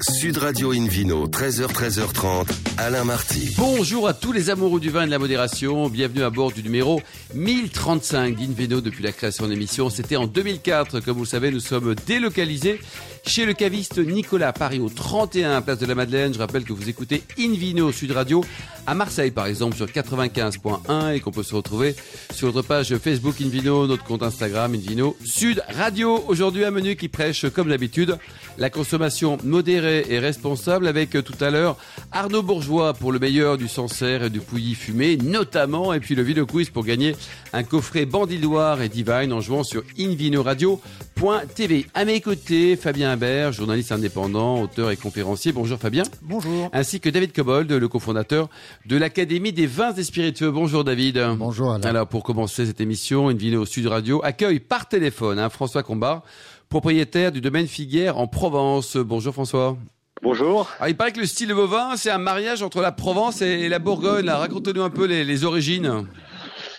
Sud Radio Invino, 13h, 13h30, Alain Marty. Bonjour à tous les amoureux du vin et de la modération. Bienvenue à bord du numéro 1035 d'Invino depuis la création de l'émission. C'était en 2004. Comme vous le savez, nous sommes délocalisés chez le caviste Nicolas Paris au 31 Place de la Madeleine. Je rappelle que vous écoutez Invino Sud Radio à Marseille par exemple sur 95.1 et qu'on peut se retrouver sur notre page Facebook Invino, notre compte Instagram Invino Sud Radio. Aujourd'hui un menu qui prêche comme d'habitude la consommation modérée et responsable avec euh, tout à l'heure Arnaud Bourgeois pour le meilleur du Sancerre et du Pouilly fumé notamment et puis le vidéo quiz pour gagner un coffret Bandidoire et Divine en jouant sur invinoradio.tv. À mes côtés, Fabien Imbert, journaliste indépendant, auteur et conférencier. Bonjour Fabien. Bonjour. Ainsi que David Cobold, le cofondateur de l'Académie des vins et spiritueux. Bonjour David. Bonjour Alain. Alors pour commencer cette émission, Invino Sud Radio accueille par téléphone hein, François Combar, propriétaire du domaine Figuière en Provence. Bonjour François. Bonjour. Alors, il paraît que le style bovin, c'est un mariage entre la Provence et la Bourgogne. Racontez-nous un peu les, les origines.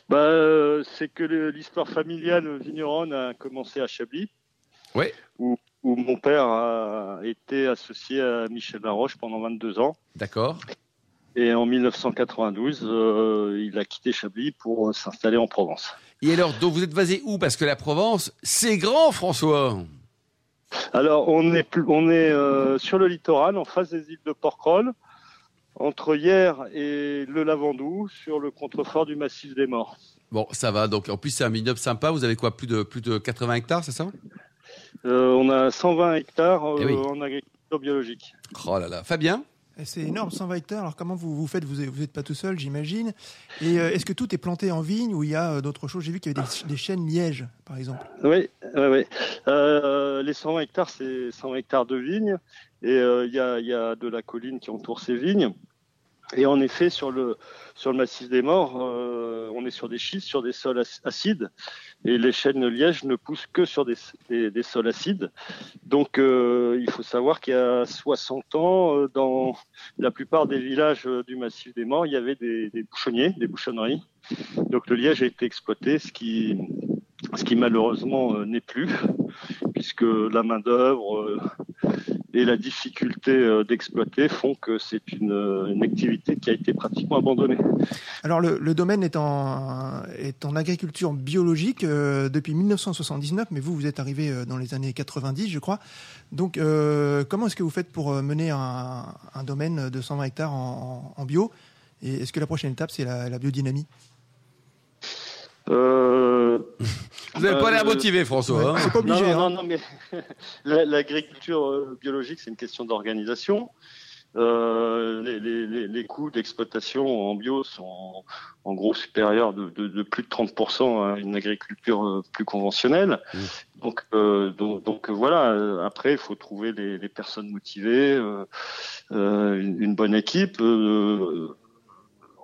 Bah, euh, c'est que l'histoire familiale vigneronne a commencé à Chablis, Oui. où, où mon père a été associé à Michel Laroche pendant 22 ans. D'accord. Et en 1992, euh, il a quitté Chablis pour euh, s'installer en Provence. Et alors, donc vous êtes basé où? Parce que la Provence, c'est grand, François. Alors, on est, plus- on est euh, sur le littoral, en face des îles de Porquerolles, entre hier et le Lavandou, sur le contrefort du massif des Morts. Bon, ça va. Donc, en plus, c'est un vignoble sympa. Vous avez quoi? Plus de plus de 80 hectares, c'est ça? Euh, on a 120 hectares Eh oui. en agriculture biologique. Oh là là. Fabien? C'est énorme, 120 hectares. Alors comment vous, vous faites? Vous n'êtes pas tout seul, j'imagine. Et euh, est-ce que tout est planté en vigne ou il y a euh, d'autres choses? J'ai vu qu'il y avait des, chênes lièges, par exemple. Oui, oui, oui. Euh, les 120 hectares, c'est 120 hectares de vignes. Et il y, a, y a de la colline qui entoure ces vignes. Et en effet, sur le, sur le massif des morts, euh, on est sur des schistes, sur des sols ac- acides. Et les chênes lièges ne poussent que sur des, des, sols acides. Donc, euh, il faut savoir qu'il y a 60 ans, euh, dans la plupart des villages euh, du massif des morts, il y avait des, des bouchonniers, des bouchonneries. Donc, le liège a été exploité, ce qui, ce qui malheureusement euh, n'est plus, puisque la main-d'œuvre et la difficulté euh, d'exploiter font que c'est une, euh, une activité qui a été pratiquement abandonnée. Alors le, le domaine est en, est en agriculture biologique euh, depuis 1979, mais vous, vous êtes arrivé dans les années 90, je crois. Donc comment est-ce que vous faites pour mener un, un domaine de 120 hectares en bio? Et est-ce que la prochaine étape, c'est la, la biodynamie? Euh, Vous n'avez pas Euh, l'air motivé, François. hein C'est pas obligé. non, non, hein. non, non, mais la- l'agriculture euh, biologique, c'est une question d'organisation. Euh, les, les, les, les coûts d'exploitation en bio sont en gros supérieurs de, de, de plus de 30% à une agriculture euh, plus conventionnelle. Mmh. Donc, euh, donc, donc, voilà. euh, Après, il faut trouver les, les personnes motivées, euh, euh, une, une bonne équipe. euh,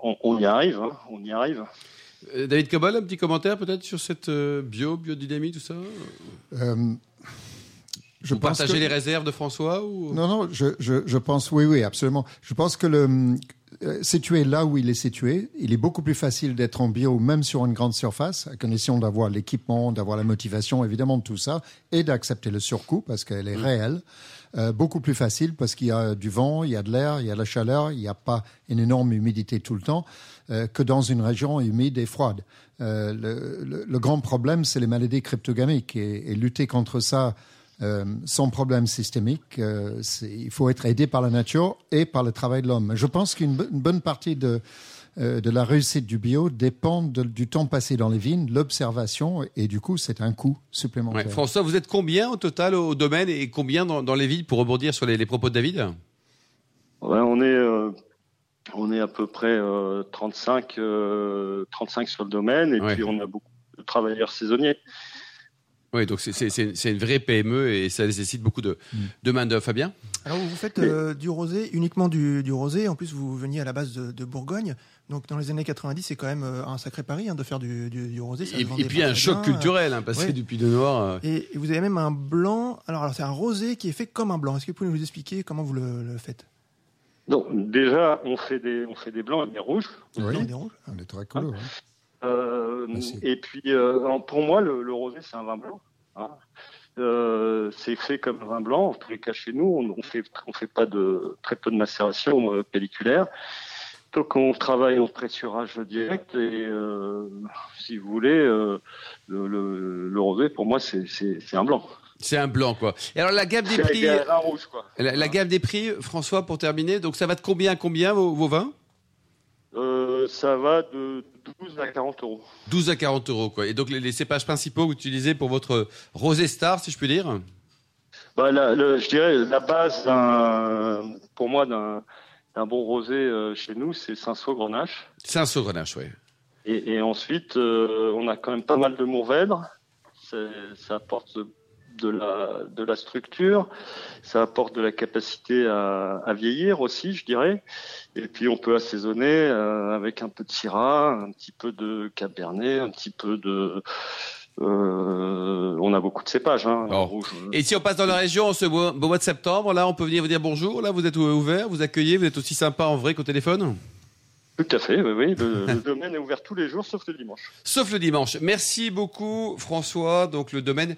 on, on y arrive, hein, on y arrive. Euh, David Cobol, un petit commentaire peut-être sur cette euh, bio, biodynamie, tout ça? Euh, je Vous pense partagez que- les réserves de François ou... Non, non, je, je, je pense, oui, oui, absolument. Je pense que le situé là où il est situé, il est beaucoup plus facile d'être en bio, même sur une grande surface, à condition d'avoir l'équipement, d'avoir la motivation, évidemment, de tout ça, et d'accepter le surcoût, parce qu'elle est réelle. Euh, beaucoup plus facile parce qu'il y a du vent, il y a de l'air, il y a de la chaleur, il n'y a pas une énorme humidité tout le temps, euh, que dans une région humide et froide. Euh, le, le- le grand problème, c'est les maladies cryptogamiques, et, et lutter contre ça euh, sans problème systémique. euh, il faut être aidé par la nature et par le travail de l'homme. Je pense qu'une bo- une bonne partie de, euh, de la réussite du bio dépend de- du temps passé dans les vignes, l'observation, et du coup, c'est un coût supplémentaire. Ouais. François, vous êtes combien au total au domaine et combien dans, dans les villes pour rebondir sur les, les propos de David? Ouais, on est euh, on est à peu près euh, 35 euh, 35 sur le domaine et Ouais. puis on a beaucoup de travailleurs saisonniers. Oui, donc c'est- une vraie PME et ça nécessite beaucoup de, de main-d'œuvre. Fabien? Alors vous faites euh, du rosé, uniquement du, du rosé. En plus, vous veniez à la base de, de Bourgogne. Donc dans les années 90, c'est quand même euh, un sacré pari hein, de faire du, du, du rosé. ça Et, et puis un choc bien. culturel, hein, passer ouais. du de Noir. euh, Et, et vous avez même un blanc. Alors, alors c'est un rosé qui est fait comme un blanc. Est-ce que vous pouvez nous expliquer comment vous le, le faites? Donc déjà on fait des on fait des blancs et des rouges. Oui, et des rouges on est très cool. hein. Euh, et puis euh, pour moi le, le rosé c'est un vin blanc. hein. Euh, c'est fait comme un vin blanc. En tous les cas, chez nous, on, on fait on fait pas de très peu de macération euh, pelliculaire. Donc on travaille en pressurage direct et euh, si vous voulez, le, le, le rosé pour moi c'est un blanc. C'est un blanc, quoi. Et alors, la gamme des prix, vin rouge quoi. la, la gamme des prix, François, pour terminer, donc ça va de combien à combien vos, vos vins? Euh, ça va de 12 à 40 euros. 12 à 40 euros, quoi. Et donc, les, les cépages principaux que vous utilisez pour votre rosé star, si je puis dire Bah, la- le- je dirais la base pour moi d'un bon rosé euh, chez nous, c'est Cinsault Grenache. C'est un saugrenache, ouais. Et, et ensuite, euh, on a quand même pas mal de Mourvèdre. Ça apporte de, la, de la structure, ça apporte de la capacité à, à vieillir aussi, je dirais. Et puis on peut assaisonner euh, avec un peu de Syrah, un petit peu de Cabernet, un petit peu de... euh, on a beaucoup de cépages, hein, Oh. rouge. Et si on passe dans la région ce beau, beau mois de septembre, là, on peut venir vous dire bonjour. Là, vous êtes ouvert, vous accueillez, vous êtes aussi sympa en vrai qu'au téléphone Tout à fait, oui, oui. Le, le domaine est ouvert tous les jours, sauf le dimanche. Sauf le dimanche. Merci beaucoup, François. Donc, le domaine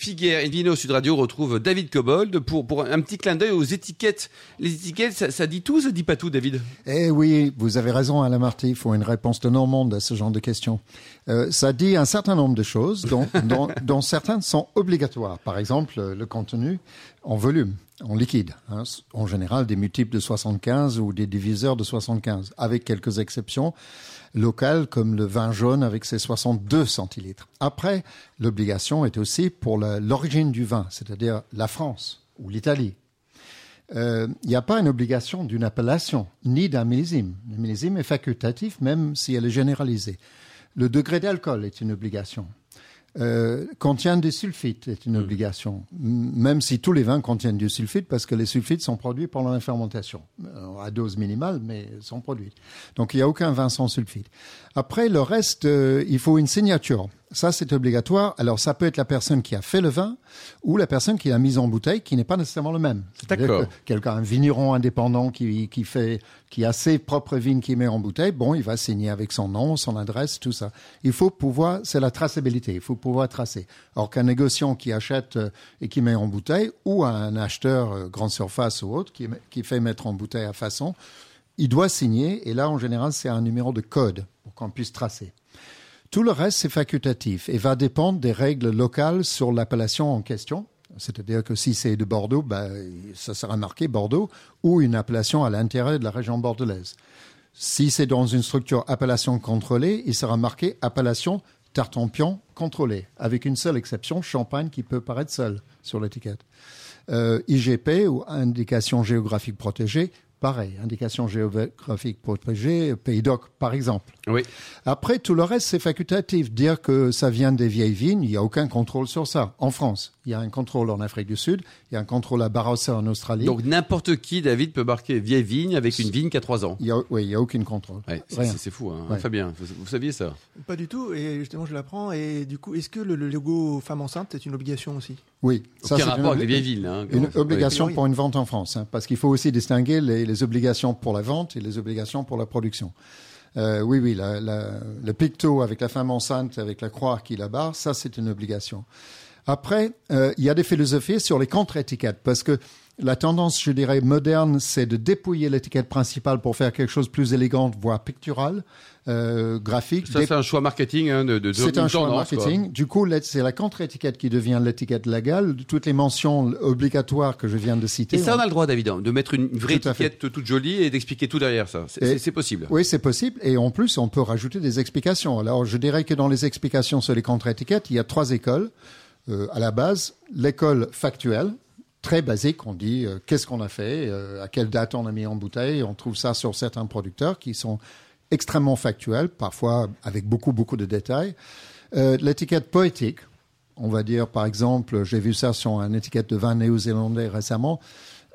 Figuère Invino Sud Radio retrouve David Cobold pour, pour un petit clin d'œil aux étiquettes. Les étiquettes, ça, ça dit tout, ça dit pas tout, David? Eh oui, vous avez raison, Alain Marty, il faut une réponse de Normande à ce genre de questions. Euh, ça dit un certain nombre de choses, dont, dont, dont certaines sont obligatoires. Par exemple, le contenu en volume, en liquide. hein, en général, des multiples de 75 ou des diviseurs de 75, avec quelques exceptions locales comme le vin jaune avec ses 62 centilitres. Après, l'obligation est aussi pour l'origine du vin, c'est-à-dire la France ou l'Italie euh, il n'y a pas une obligation d'une appellation ni d'un millésime. Le millésime est facultatif, même si elle est généralisée. Le degré d'alcool est une obligation. Euh, contient du sulfite est une obligation, M- même si tous les vins contiennent du sulfite, parce que les sulfites sont produits pendant la fermentation, Euh, à dose minimale, mais sont produits. Donc il n'y a aucun vin sans sulfite. Après, le reste, euh, il faut une signature. Ça, c'est obligatoire. Alors, ça peut être la personne qui a fait le vin ou la personne qui l'a mis en bouteille, qui n'est pas nécessairement le même. D'accord. que Quelqu'un, un vigneron indépendant qui, qui fait, qui a ses propres vignes qu'il met en bouteille, bon, il va signer avec son nom, son adresse, tout ça. Il faut pouvoir, c'est la traçabilité, il faut pouvoir tracer. Or qu'un négociant qui achète euh, et qui met en bouteille, ou un acheteur euh, grande surface ou autre qui, qui fait mettre en bouteille à il doit signer, et là, en général, c'est un numéro de code pour qu'on puisse tracer. Tout le reste, c'est facultatif et va dépendre des règles locales sur l'appellation en question. C'est-à-dire que si c'est de Bordeaux, ben, ça sera marqué Bordeaux ou une appellation à l'intérieur de la région bordelaise. Si c'est dans une structure appellation contrôlée, il sera marqué appellation Tartampion contrôlée, avec une seule exception, Champagne qui peut paraître seul sur l'étiquette. Euh, IGP ou indication géographique protégée, pareil, indication géographique protégée, Pays d'Oc par exemple. Oui. Après, tout le reste, c'est facultatif. Dire que ça vient des vieilles vignes, il n'y a aucun contrôle sur ça. En France, il y a un contrôle en Afrique du Sud, il y a un contrôle à Barossa en Australie. Donc, n'importe qui, David, peut marquer vieille vigne avec une vigne qui a 3 ans. il y a, oui, il n'y a aucun contrôle. Ouais, c'est- fou, hein. Ouais. Fabien, vous, vous saviez ça? Pas du tout, et justement je l'apprends. Et du coup, est-ce que le, le logo femme enceinte est une obligation aussi? Oui, ça, Aucun c'est rapport une, avec les vieilles villes. Hein, une obligation Oui. pour une vente en France, hein, parce qu'il faut aussi distinguer les, les obligations pour la vente et les obligations pour la production. Euh, oui, oui, la, la- le picto avec la femme enceinte, avec la croix qui la barre, ça c'est une obligation. Après, euh, il y a des philosophies sur les contre-étiquettes, parce que la tendance, je dirais, moderne, c'est de dépouiller l'étiquette principale pour faire quelque chose de plus élégant, voire pictural, euh, graphique. Ça, c'est un choix marketing hein, de, de, C'est un choix quoi. marketing. Du coup, c'est la contre-étiquette qui devient l'étiquette légale. Toutes les mentions obligatoires que je viens de citer. Et ça, on- a le droit, David, hein, de mettre une vraie Tout étiquette toute jolie et d'expliquer tout derrière ça. C'est possible. Oui, c'est possible. Et en plus, on peut rajouter des explications. Alors, je dirais que dans les explications sur les contre-étiquettes, il y a trois écoles. Euh, à la base, l'école factuelle, très basique. On dit euh, qu'est-ce qu'on a fait, euh, à quelle date on a mis en bouteille. On trouve ça sur certains producteurs qui sont extrêmement factuels, parfois avec beaucoup, beaucoup de détails. L'étiquette poétique, on va dire par exemple, j'ai vu ça sur une étiquette de vin néo-zélandais récemment.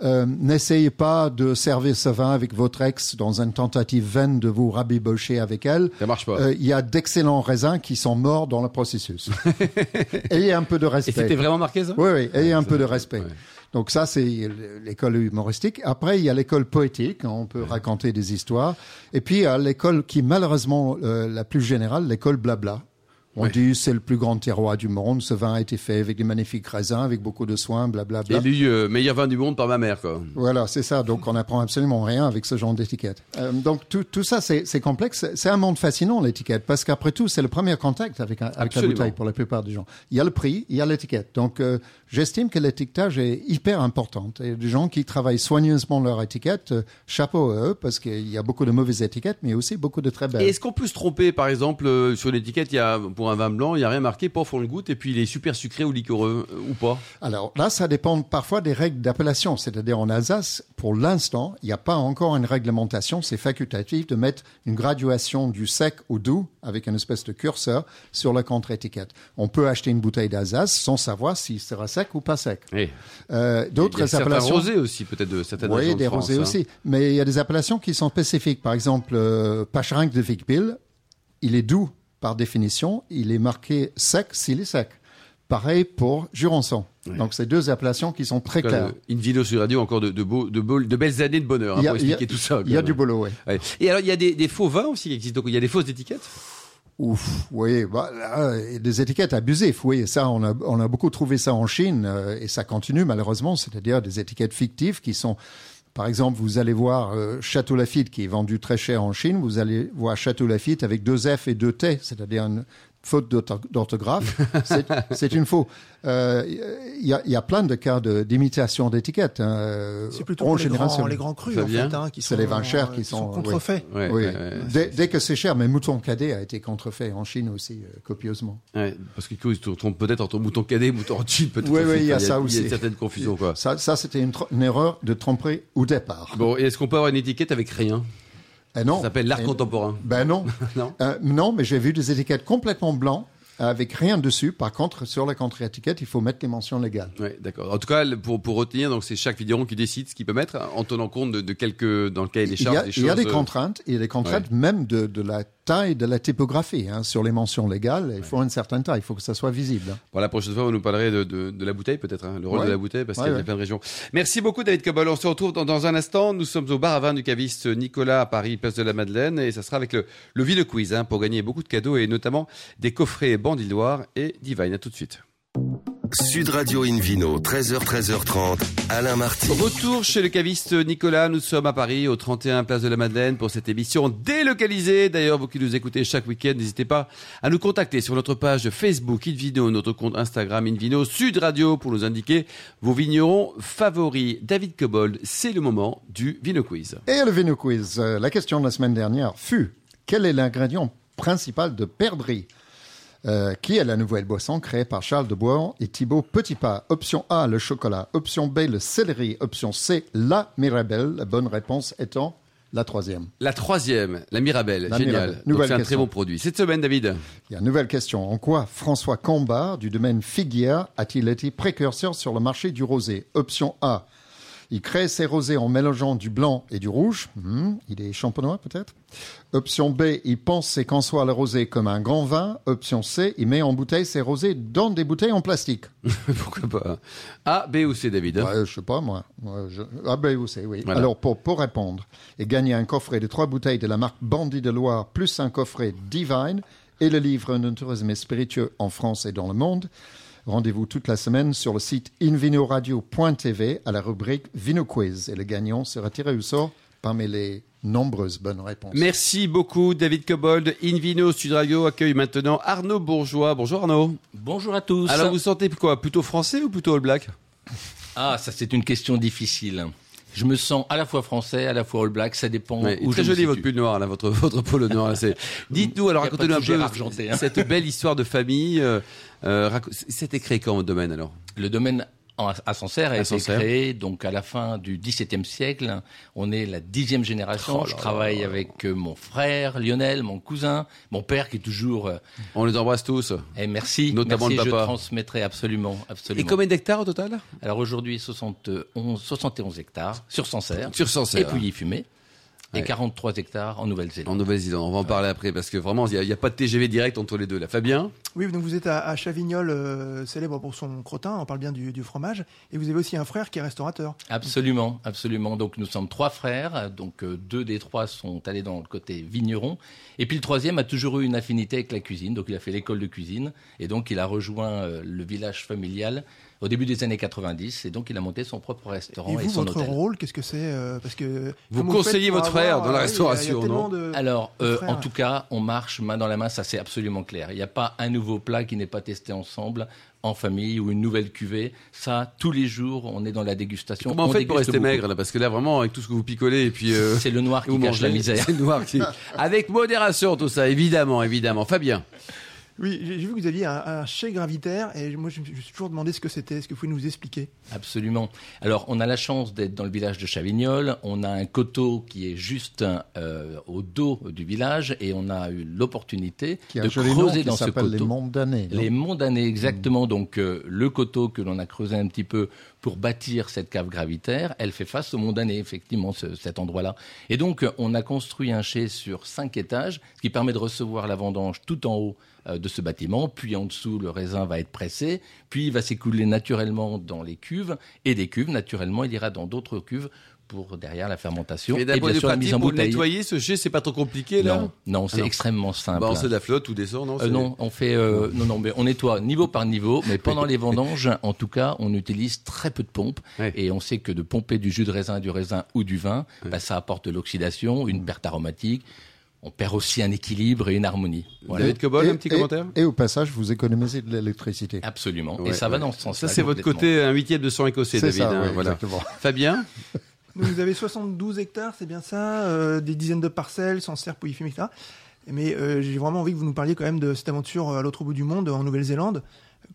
Euh, N'essayez pas de servir ce vin avec votre ex dans une tentative vaine de vous rabibocher avec elle. Ça marche pas. Euh, Il y a d'excellents raisins qui sont morts dans le processus. ayez un peu de et respect. c'était vraiment marqué ça? Oui, oui, ayez un peu de Ouais. respect. Donc ça, c'est l'école humoristique. Après, il y a l'école poétique. On peut raconter des histoires. Et puis, il y a l'école qui, malheureusement, euh, la plus générale, l'école blabla. On Ouais. dit c'est le plus grand terroir du monde. Ce vin a été fait avec des magnifiques raisins, avec beaucoup de soins, blablabla. Élu euh, meilleur vin du monde par ma mère, quoi. Voilà, c'est ça. Donc, on n'apprend absolument rien avec ce genre d'étiquette. Euh, donc, tout, tout ça, c'est complexe. C'est un monde fascinant, l'étiquette, parce qu'après tout, c'est le premier contact avec, un- avec la bouteille pour la plupart des gens. Il y a le prix, il y a l'étiquette. Donc, euh, j'estime que l'étiquetage est hyper important. Et des gens qui travaillent soigneusement leur étiquette, euh, chapeau à eux, parce qu'il y a beaucoup de mauvaises étiquettes, mais aussi beaucoup de très belles. est-ce qu'on peut se tromper, par exemple, sur l'étiquette, il y a, pour un vin blanc, il n'y a rien marqué, pof, on le goûte, et puis il est super sucré ou liquoreux, euh, ou pas Alors là, ça dépend parfois des règles d'appellation. C'est-à-dire en Alsace, pour l'instant, il n'y a pas encore une réglementation. C'est facultatif de mettre une graduation du sec au doux avec une espèce de curseur sur la contre-étiquette. On peut acheter une bouteille d'Alsace sans savoir s'il sera sec ou pas sec. Oui. Euh, D'autres appellations. rosés aussi, peut-être, de certaines Oui, de des France, rosés hein. aussi. Mais il y a des appellations qui sont spécifiques. Par exemple, euh, Pacharinck de Vicpil, il est doux par définition. Il est marqué sec s'il est sec. Pareil pour Jurançon. Donc, c'est deux appellations qui sont très claires. le Invino sur radio, encore de, de, beaux, de, beaux- de belles années de bonheur hein, a- pour a- expliquer tout ça. Il y a du boulot, oui. Ouais. Et alors, il y a des, des faux vins aussi qui existent. Donc, il y a des fausses étiquettes? Ouf, oui, bah, là, et des étiquettes abusives, oui, ça, on a, on a beaucoup trouvé ça en Chine, euh, et ça continue malheureusement, c'est-à-dire des étiquettes fictives qui sont, par exemple, vous allez voir euh, Château Lafite qui est vendu très cher en Chine, vous allez voir Château Lafite avec deux F et deux T, c'est-à-dire une faute d'ortho- d'orthographe, c'est- une faux. Euh, Il y, a, il y a plein de cas de- d'imitation d'étiquettes. hein, euh, C'est plutôt en les général, grands, les grands crus, en fait, hein, qui C'est sont, les vins chers euh, qui sont- contrefaits. Ouais, oui. ouais, ouais. Dès, dès que c'est cher, mais Mouton Cadet a été contrefait en Chine aussi, euh, copieusement. Ouais, parce qu'ils se trompent peut-être entre mouton cadet et mouton Rothschild. peut-être Oui, aussi. oui, il y a ça Il y a aussi. une certaine confusion, quoi. Ça, ça c'était une, une erreur de tromperie au départ. Bon, et est-ce qu'on peut avoir une étiquette avec rien? Eh non. Ça s'appelle l'art Eh- contemporain. Ben non. Non Euh, non, mais j'ai vu des étiquettes complètement blancs avec rien dessus. Par contre, sur la contre-étiquette, il faut mettre les mentions légales. Ouais, d'accord. En tout cas, pour, pour retenir, donc c'est chaque vigneron qui décide ce qu'il peut mettre en tenant compte de, de quelques dans le cahier des Il y, charges a, des il y a des euh, contraintes, il y a des contraintes même de, de la taille de la typographie. hein. Sur les mentions légales, il faut une certaine taille, il faut que ça soit visible. hein. Bon, la prochaine fois, vous nous parlerez de, de, de la bouteille, peut-être, hein, le rôle Ouais. de la bouteille, parce Ouais, qu'il y a plein de régions. Merci beaucoup, David Cobol. On se retrouve dans, dans un instant. Nous sommes au bar à vin du caviste Nicolas à Paris, place de la Madeleine, et ça sera avec le, le Ville Quiz, pour gagner beaucoup de cadeaux, et notamment des coffrets Bandidoire et Divine. À tout de suite. Sud Radio Invino, 13h, 13h30, Alain Marty. Retour chez le caviste Nicolas. Nous sommes à Paris, au 31 Place de la Madeleine, pour cette émission délocalisée. D'ailleurs, vous qui nous écoutez chaque week-end, n'hésitez pas à nous contacter sur notre page Facebook Invino, notre compte Instagram Invino Sud Radio pour nous indiquer vos vignerons favoris. David Cobold, c'est le moment du Vino Quiz. Et le Vino Quiz, euh, la question de la semaine dernière fut quel est l'ingrédient principal de Perdrix? Euh, qui est la nouvelle boisson créée par Charles de Bois et Thibaut Petitpas? Option A, le chocolat. Option B, le céleri. Option C, la Mirabelle. La bonne réponse étant la troisième. La troisième, la Mirabelle. La Génial. C'est un très bon produit. Cette semaine, David. Il y a une nouvelle question. En quoi François Combard, du domaine Figuière, a-t-il été précurseur sur le marché du rosé? Option A. Il crée ses rosés en mélangeant du blanc et du rouge. Hmm, il est champenois peut-être. Option B, il pense ses conçoit le rosé comme un grand vin. Option C, il met en bouteille ses rosés dans des bouteilles en plastique. Pourquoi pas? A, B ou C, David? Hein Ouais, je sais pas moi. Ouais, je... Ah ben vous savez, oui. Voilà. Alors pour, pour répondre et gagner un coffret de trois bouteilles de la marque Bandit de Loire plus un coffret Divine et le livre Un tourisme spiritueux en France et dans le monde, rendez-vous toute la semaine sur le site invinoradio.tv à la rubrique Vino Quiz et le gagnant sera tiré au sort parmi les nombreuses bonnes réponses. Merci beaucoup, David Cobold. Invino Sud Radio accueille maintenant Arnaud Bourgeois. Bonjour Arnaud. Bonjour à tous. Alors vous sentez quoi? Plutôt français ou plutôt All Black? Ah, ça c'est une question difficile. Je me sens à la fois français, à la fois all black, ça dépend Ouais, où Très je me joli votre pull noir, là, votre, votre polo noir. Dites-nous, alors racontez-nous un peu hein. cette belle histoire de famille. Euh, euh, C'était créé quand votre domaine alors? Le domaine à Sancerre a À été créé donc à la fin du XVIIe siècle. On est la dixième génération. Oh je là travaille avec euh, mon frère Lionel, mon cousin, mon père qui est toujours. euh, On les embrasse tous. eh, merci, Notamment merci. le Je papa. transmettrai absolument, Et absolument. combien d'hectares au total? Alors aujourd'hui 71, 71 hectares sur Sancerre Sur Sancerre. et Pouilly fumé. Et Ouais. 43 hectares en En Nouvelle-Zélande. Nouvelle-Zélande, on va en parler après parce que vraiment, il n'y a, il y a pas de TGV direct entre les deux. Là, Fabien Oui, donc vous êtes à, à Chavignol, euh, célèbre pour son crottin, on parle bien du, du fromage, et vous avez aussi un frère qui est restaurateur. Absolument, absolument. Donc nous sommes trois frères, donc euh, deux des trois sont allés dans le côté vigneron, et puis le troisième a toujours eu une affinité avec la cuisine, donc il a fait l'école de cuisine, et donc il a rejoint euh, le village familial au début des années 90, et donc il a monté son propre restaurant Et et, vous, son votre hôtel. rôle, qu'est-ce que c'est euh, Parce que Vous conseillez votre frère avoir- dans la oui, restauration, non de- Alors, de euh, en tout cas, on marche main dans la main, ça c'est absolument clair. Il n'y a pas un nouveau plat qui n'est pas testé ensemble, en famille, ou une nouvelle cuvée. Ça, tous les jours, on est dans la dégustation. Comment on fait pour rester beaucoup. maigre là? Parce que là, vraiment, avec tout ce que vous picolez et puis. euh, C'est le noir qui vous cache la mangez, misère. C'est le noir qui. Avec modération, tout ça, évidemment, évidemment. Fabien Oui, j'ai vu que vous aviez un, un chai gravitaire, et moi je me suis je me suis toujours demandé ce que c'était. Est-ce que vous pouvez nous expliquer? Absolument. Alors, on a la chance d'être dans le village de Chavignol. On a un coteau qui est juste euh, au dos du village et on a eu l'opportunité de nom creuser qui dans ce s'appelle les coteau. monts d'année. Les monts d'année, exactement. Donc, euh, le coteau que l'on a creusé un petit peu pour bâtir cette cave gravitaire, elle fait face au mont d'année, effectivement, ce- cet endroit-là. Et donc, on a construit un chai sur cinq étages, ce qui permet de recevoir la vendange tout en haut de ce bâtiment. Puis en dessous, le raisin va être pressé, puis il va s'écouler naturellement dans les cuves, et des cuves, naturellement, il ira dans d'autres cuves pour derrière la fermentation Et bien sûr la mise pratique, en pour bouteille. nettoyer ce chai, c'est pas trop compliqué là? Non, non, c'est Ah extrêmement simple. Bah, on de la flotte ou des sorts, non? Euh, on fait euh, non non mais on nettoie niveau par niveau, mais pendant les vendanges, en tout cas, on utilise très peu de pompes Ouais. et on sait que de pomper du jus de raisin, du raisin ou du vin, bah, ça apporte de l'oxydation, une perte aromatique. On perd aussi un équilibre et une harmonie. Voilà. David Cobol, Et- un petit et- commentaire? Et au passage, vous économisez de l'électricité. Absolument. Ouais, et ça va dans ce sens-là. Ça, c'est votre côté un huitième de sang écossais, David. ça, hein, ouais, voilà. exactement. Fabien? Donc, vous avez 72 hectares, c'est bien ça, euh, des dizaines de parcelles, sans serre, pouilly-fume, etc. Mais euh, j'ai vraiment envie que vous nous parliez quand même de cette aventure à l'autre bout du monde, en Nouvelle-Zélande.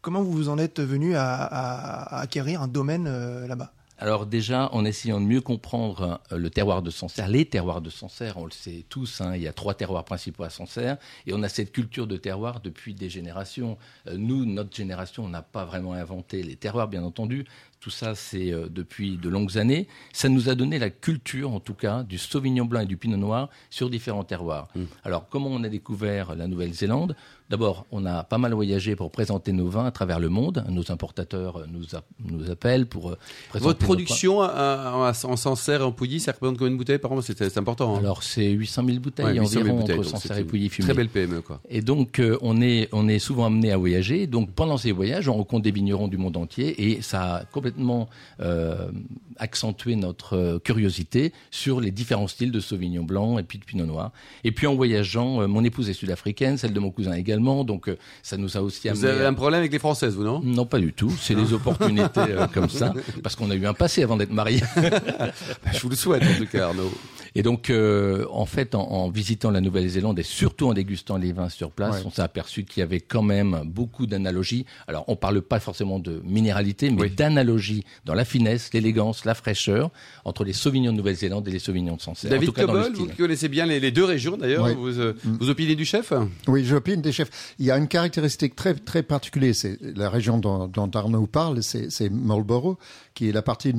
Comment vous vous en êtes venu à, à- à acquérir un domaine euh, là-bas? Alors déjà, en essayant de mieux comprendre euh, le terroir de Sancerre, les terroirs de Sancerre, on le sait tous, hein, il y a trois terroirs principaux à Sancerre, et on a cette culture de terroir depuis des générations. Euh, nous, notre génération, on n'a pas vraiment inventé les terroirs, bien entendu. Tout ça, c'est euh, depuis de longues années. Ça nous a donné la culture, en tout cas, du Sauvignon blanc et du Pinot noir sur différents terroirs. Alors, comment on a découvert la Nouvelle-Zélande? D'abord, on a pas mal voyagé pour présenter nos vins à travers le monde. Nos importateurs euh, nous, a- nous appellent pour euh, présenter Votre production à- à- en Sancerre et en Pouilly, ça représente combien de bouteilles par an C'est important. hein. Alors c'est 800 000 bouteilles Ouais, 800 000 environ bouteilles, entre Sancerre et Pouilly une fumé. Très belle PME, quoi. Et donc euh, on est on est souvent amené à voyager. Donc pendant ces voyages, on rencontre des vignerons du monde entier et ça a complètement euh, accentué notre curiosité sur les différents styles de Sauvignon blanc et puis de Pinot noir. Et puis en voyageant, euh, mon épouse est sud-africaine, celle de mon cousin également, donc euh, ça nous a aussi Vous amené. avez à- un problème avec les Françaises, vous, non? Non, pas du tout. C'est des opportunités euh, comme ça, parce qu'on a eu un passé avant d'être mariés. Je vous le souhaite, en tout cas, Arnaud. Et donc, euh, en fait, en, en visitant la Nouvelle-Zélande et surtout en dégustant les vins sur place, Ouais. on s'est aperçu qu'il y avait quand même beaucoup d'analogies. Alors, on parle pas forcément de minéralité, mais Oui. d'analogie dans la finesse, l'élégance, la fraîcheur entre les Sauvignons de Nouvelle-Zélande et les Sauvignons de Sancerre. en David tout cas, Cobol, vous connaissez bien les, les deux régions, d'ailleurs, Oui. vous, euh, vous opinez du chef? Oui, j'opine des chefs. Il y a une caractéristique très, très particulière. C'est la région dont, dont Arnaud parle, c'est c'est Marlborough, qui est la partie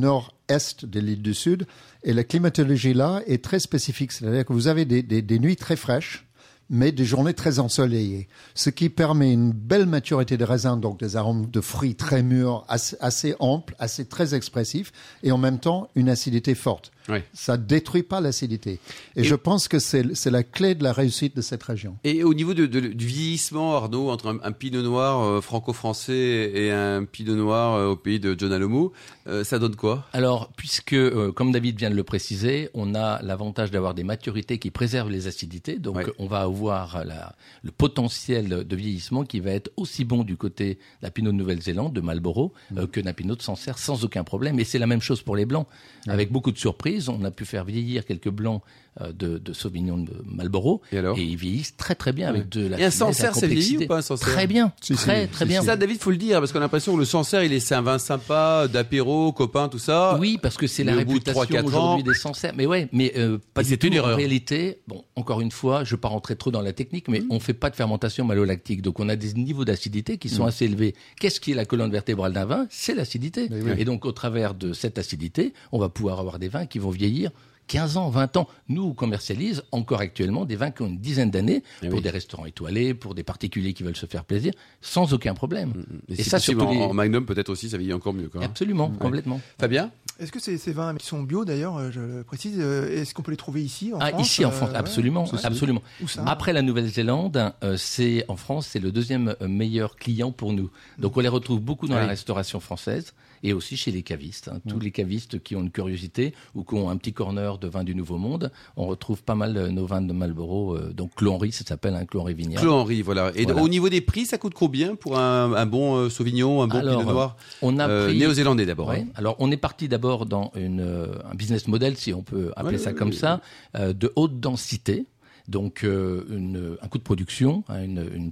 nord-est de l'île du Sud. Et la climatologie là est très spécifique. C'est-à-dire que vous avez des, nuits très fraîches, mais des journées très ensoleillées. Ce qui permet une belle maturité de raisin, donc des arômes de fruits très mûrs, assez, assez amples, assez très expressifs, et en même temps une acidité forte. Oui. Ça détruit pas l'acidité. Et, Et- je pense que c'est c'est la clé de la réussite de cette région. Et au niveau de, de- du vieillissement, Arnaud, entre un, un pinot noir euh, franco-français et un pinot noir euh, au pays de John Alomou, euh, ça donne quoi? Alors, puisque, euh, comme David vient de le préciser, on a l'avantage d'avoir des maturités qui préservent les acidités, donc on va avoir la- le potentiel de vieillissement qui va être aussi bon du côté la Pinot de Nouvelle-Zélande, de Marlborough, euh, que d'un Pinot de Sancerre, sans aucun problème. Et c'est la même chose pour les blancs. Avec beaucoup de surprises, on a pu faire vieillir quelques blancs euh, de, de Sauvignon de Marlborough, Et alors ils vieillissent très très bien avec de la Et un Sancerre, vieillit complexité. ou pas, un Sancerre Très bien, Si, très si, très si, bien. Ça, David, faut le dire, parce qu'on a l'impression que le Sancerre, il est c'est un vin sympa, d'apéro, copain, tout ça. Oui, parce que c'est la réputation 3-4 aujourd'hui des Sancerre. Mais ouais, mais euh, pas Et du c'est tout. une erreur. En réalité, bon, encore une fois, je ne vais pas rentrer trop dans la technique, mais on fait pas de fermentation malolactique, donc on a des niveaux d'acidité qui sont assez élevés. Qu'est-ce qui est la colonne vertébrale d'un vin? C'est l'acidité. Oui. Et donc, au travers de cette acidité, on va pouvoir avoir des vins qui vont vieillir 15 ans, 20 ans. Nous, on commercialise encore actuellement des vins qui ont une dizaine d'années Eh pour oui. des restaurants étoilés, pour des particuliers qui veulent se faire plaisir, sans aucun problème. Et, Et si ça, surtout en, les- en Magnum, peut-être aussi, ça vieillit encore mieux. Quoi. Absolument, complètement. Fabien? Est-ce que ces, ces vins qui sont bio d'ailleurs, euh, je le précise, euh, est-ce qu'on peut les trouver ici en Ah, France ici en euh, France, absolument, Ouais. absolument. Après la Nouvelle-Zélande, euh, c'est en France, c'est le deuxième meilleur client pour nous. Donc on les retrouve beaucoup dans Ah la restauration française et aussi chez les cavistes. hein. Tous les cavistes qui ont une curiosité ou qui ont un petit corner de vin du Nouveau Monde, on retrouve pas mal euh, nos vins de Marlborough. euh, donc Clos Henry, ça s'appelle un Henry Vignoble. Claude Henry, voilà. Et Voilà. au niveau des prix, ça coûte combien pour un, un bon euh, Sauvignon, un bon Alors, Pinot Noir On a euh, pris Néo-zélandais d'abord. Ouais. hein. Alors, on est parti d'abord dans une, euh, un business model, si on peut appeler Ouais, ça comme ça, euh, de haute densité. Donc, euh, une, un coût de production, hein, une, une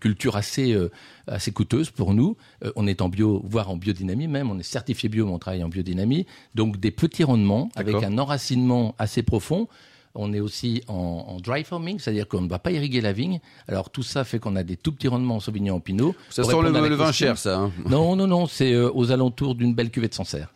culture assez, euh, assez coûteuse pour nous. Euh, on est en bio, voire en biodynamie même. On est certifié bio, mais on travaille en biodynamie. Donc, des petits rendements avec un enracinement assez profond. On est aussi en, en dry farming, c'est-à-dire qu'on ne va pas irriguer la vigne. Alors tout ça fait qu'on a des tout petits rendements en Sauvignon en Pinot. Ça Pour sent le, répondre à la le vin question- cher, ça. hein. Non, non, non, c'est euh, aux alentours d'une belle cuvée de Sancerre.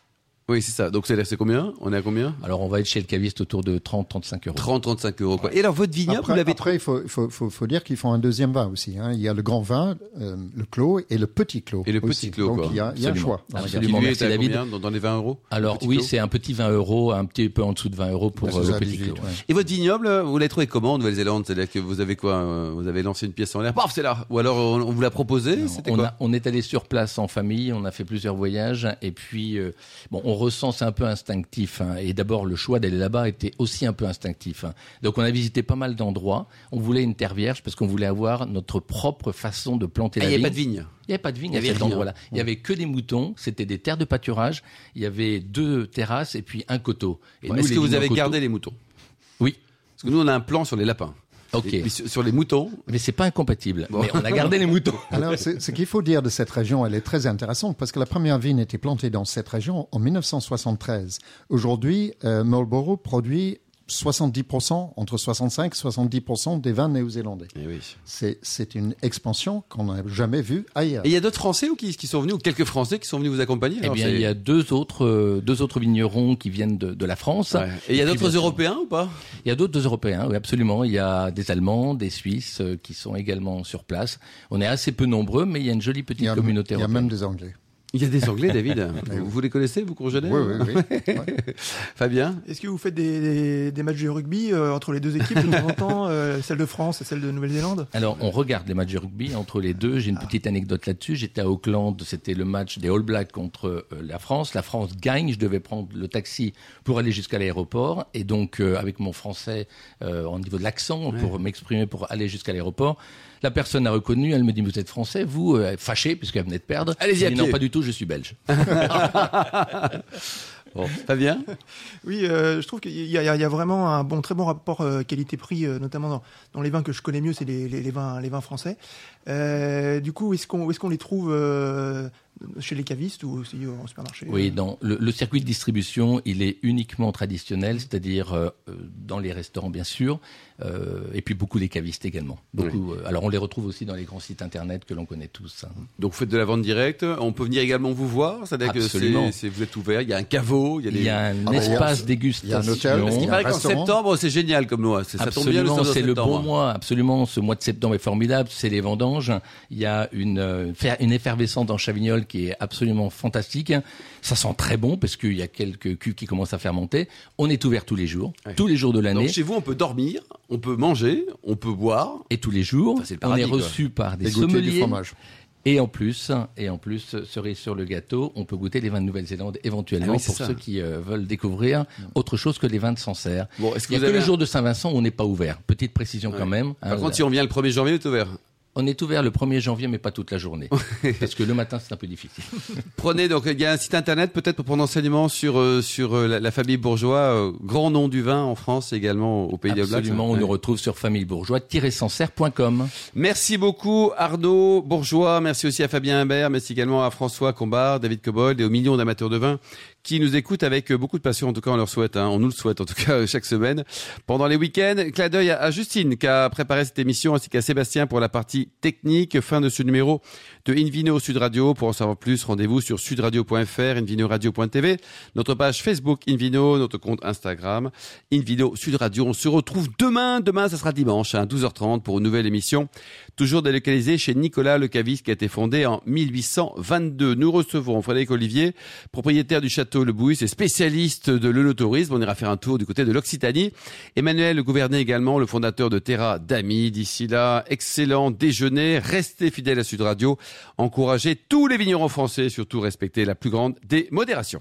Oui, c'est ça. Donc c'est c'est combien? On est à combien? Alors, on va être chez le caviste autour de 30-35 euros. 30-35 euros. Quoi. Et alors votre vignoble, vous l'avez après, il faut, faut, faut, faut dire qu'ils font un deuxième vin aussi. Hein. Il y a le grand vin, euh, le clos et le petit clos. Et le aussi. petit clos, Donc quoi. il y a, il y a un choix. Absolument. merci, à David. combien? Dans, dans les 20 euros Alors, oui, c'est un petit 20 euros, un petit peu en dessous de 20 euros pour Ouais, euh, le petit 18, clos. ouais. Et votre vignoble, vous l'avez trouvé comment en Nouvelle-Zélande? C'est-à-dire que vous avez quoi euh, Vous avez lancé une pièce en l'air, paf, c'est là Ou alors on, on vous l'a proposé C'était On, quoi? a- on est allé sur place en famille, on a fait plusieurs voyages, et puis euh, bon, on ressent c'est un peu instinctif. hein. et d'abord, le choix d'aller là-bas était aussi un peu instinctif. hein. Donc, on a visité pas mal d'endroits. On voulait une terre vierge parce qu'on voulait avoir notre propre façon de planter Ah, la Il n'y vigne. avait pas de vigne. Il n'y avait pas de vigne à avait cet endroit-là. Il y avait que des moutons. C'était des terres de pâturage. Il y avait deux terrasses et puis un coteau. Et Est-ce que vous avez coteau- gardé les moutons? Oui. Parce que nous, on a un plan sur les lapins. Ok. Et- sur, sur les moutons, Mais c'est pas incompatible. Bon. Mais on a gardé les moutons. Alors, ce qu'il faut dire de cette région, elle est très intéressante parce que la première vigne était plantée dans cette région en 1973. Aujourd'hui, euh, Marlborough produit 70%, entre 65 et 70% des vins néo-zélandais. Eh oui. C'est une expansion qu'on n'a jamais vue ailleurs. Et il y a d'autres Français ou qui, qui sont venus, ou quelques Français qui sont venus vous accompagner Eh Alors, bien, il y a deux autres, euh, deux autres vignerons qui viennent de, de la France. Ouais. Et il y a d'autres Européens ou pas? Il y a d'autres Européens, oui, absolument. Il y a des Allemands, des Suisses euh, qui sont également sur place. On est assez peu nombreux, mais il y a une jolie petite communauté il y a européenne. même des Anglais. Il y a des Anglais, David. vous, vous les connaissez, vous Courgenet Oui, oui, oui. Ouais. Fabien Est-ce que vous faites des, des, des matchs de rugby euh, entre les deux équipes de temps en temps, euh, celle de France et celle de Nouvelle-Zélande? Alors, on regarde les matchs de rugby entre les deux. J'ai une petite anecdote là-dessus. J'étais à Auckland, c'était le match des All Blacks contre euh, la France. La France gagne, je devais prendre le taxi pour aller jusqu'à l'aéroport. Et donc, euh, avec mon français euh, au niveau de l'accent, pour m'exprimer, pour aller jusqu'à l'aéroport, la personne a reconnu, elle me dit, vous êtes français, vous, euh, fâché, puisqu'elle venait de perdre. Allez-y. Non, pas du tout, je suis belge. Bon, Fabien Oui, euh, je trouve qu'il y, a- il y a vraiment un bon, très bon rapport euh, qualité-prix, euh, notamment dans, dans les vins que je connais mieux, c'est les, les, les vins, les vins français. Euh, du coup, où est-ce qu'on est qu'on les trouve euh, chez les cavistes ou aussi en supermarché Oui, dans le, le circuit de distribution, il est uniquement traditionnel, c'est-à-dire euh, euh, dans les restaurants bien sûr, euh, et puis beaucoup les cavistes également. Beaucoup. euh, alors on les retrouve aussi dans les grands sites internet que l'on connaît tous. hein. Donc vous faites de la vente directe. On peut venir également vous voir. C'est-à-dire que Absolument. c'est- c'est- vous êtes ouvert. Il y a un caveau. Il y a, des... Il y a un Ah bah, a- espace il y a dégustation. un hôtel, Parce qu'il Il paraît qu'en septembre, c'est génial comme loi. C'est- Ça tombe bien le Absolument, 16 c'est le bon mois. Absolument, ce mois de septembre est formidable. C'est les vendanges. Il y a une euh, une effervescence dans Chavignol qui est absolument fantastique. Ça sent très bon parce qu'il y a quelques culs qui commencent à fermenter. On est ouvert tous les jours, Ouais. tous les jours de l'année. Chez vous, on peut dormir, on peut manger, on peut boire. Et tous les jours, Enfin, c'est le on est quoi. reçu par des goûter du sommeliers. fromage. Et en plus, et en plus, cerise sur le gâteau, on peut goûter les vins de Nouvelle-Zélande éventuellement Ah oui, pour ça. ceux qui euh, veulent découvrir autre chose que les vins de Sancerre. Bon, Il n'y a que avez le jour de Saint-Vincent où on n'est pas ouvert. Petite précision Ouais. quand même. Par Hein, contre, si on vient le 1er janvier, c'est ouvert. On est ouvert le 1er janvier, mais pas toute la journée. parce que le matin, c'est un peu difficile. Prenez donc il y a un site internet peut-être pour prendre enseignement sur euh, sur euh, la, la famille Bourgeois, euh, grand nom du vin en France et également au pays des Blacks. Absolument, on nous retrouve sur famillebourgeois-sancerre.com. Merci beaucoup Arnaud Bourgeois, merci aussi à Fabien Imbert, merci également à François Combard, David Cobold et aux millions d'amateurs de vin qui nous écoutent avec beaucoup de passion. En tout cas, on leur souhaite, hein, on nous le souhaite en tout cas chaque semaine. Pendant les week-ends, clin d'œil à Justine qui a préparé cette émission ainsi qu'à Sébastien pour la partie soucis techniques. Fin de ce numéro de Invino Sud Radio. Pour en savoir plus, rendez-vous sur sudradio.fr, invinoradio.tv, notre page Facebook Invino, notre compte Instagram Invino Sud Radio. On se retrouve demain. Demain, ça sera dimanche à 12h30 pour une nouvelle émission, toujours délocalisée chez Nicolas Le Cavis qui a été fondé en 1822. Nous recevons Frédéric Olivier, propriétaire du château Le Bouille, et spécialiste de l'œnotourisme. On ira faire un tour du côté de l'Occitanie. Emmanuel Gouvernet également, le fondateur de Terra d'Ami. D'ici là, excellent déjeuner. Restez fidèles à Sud Radio. Encouragez tous les vignerons français, surtout respectez la plus grande des modérations.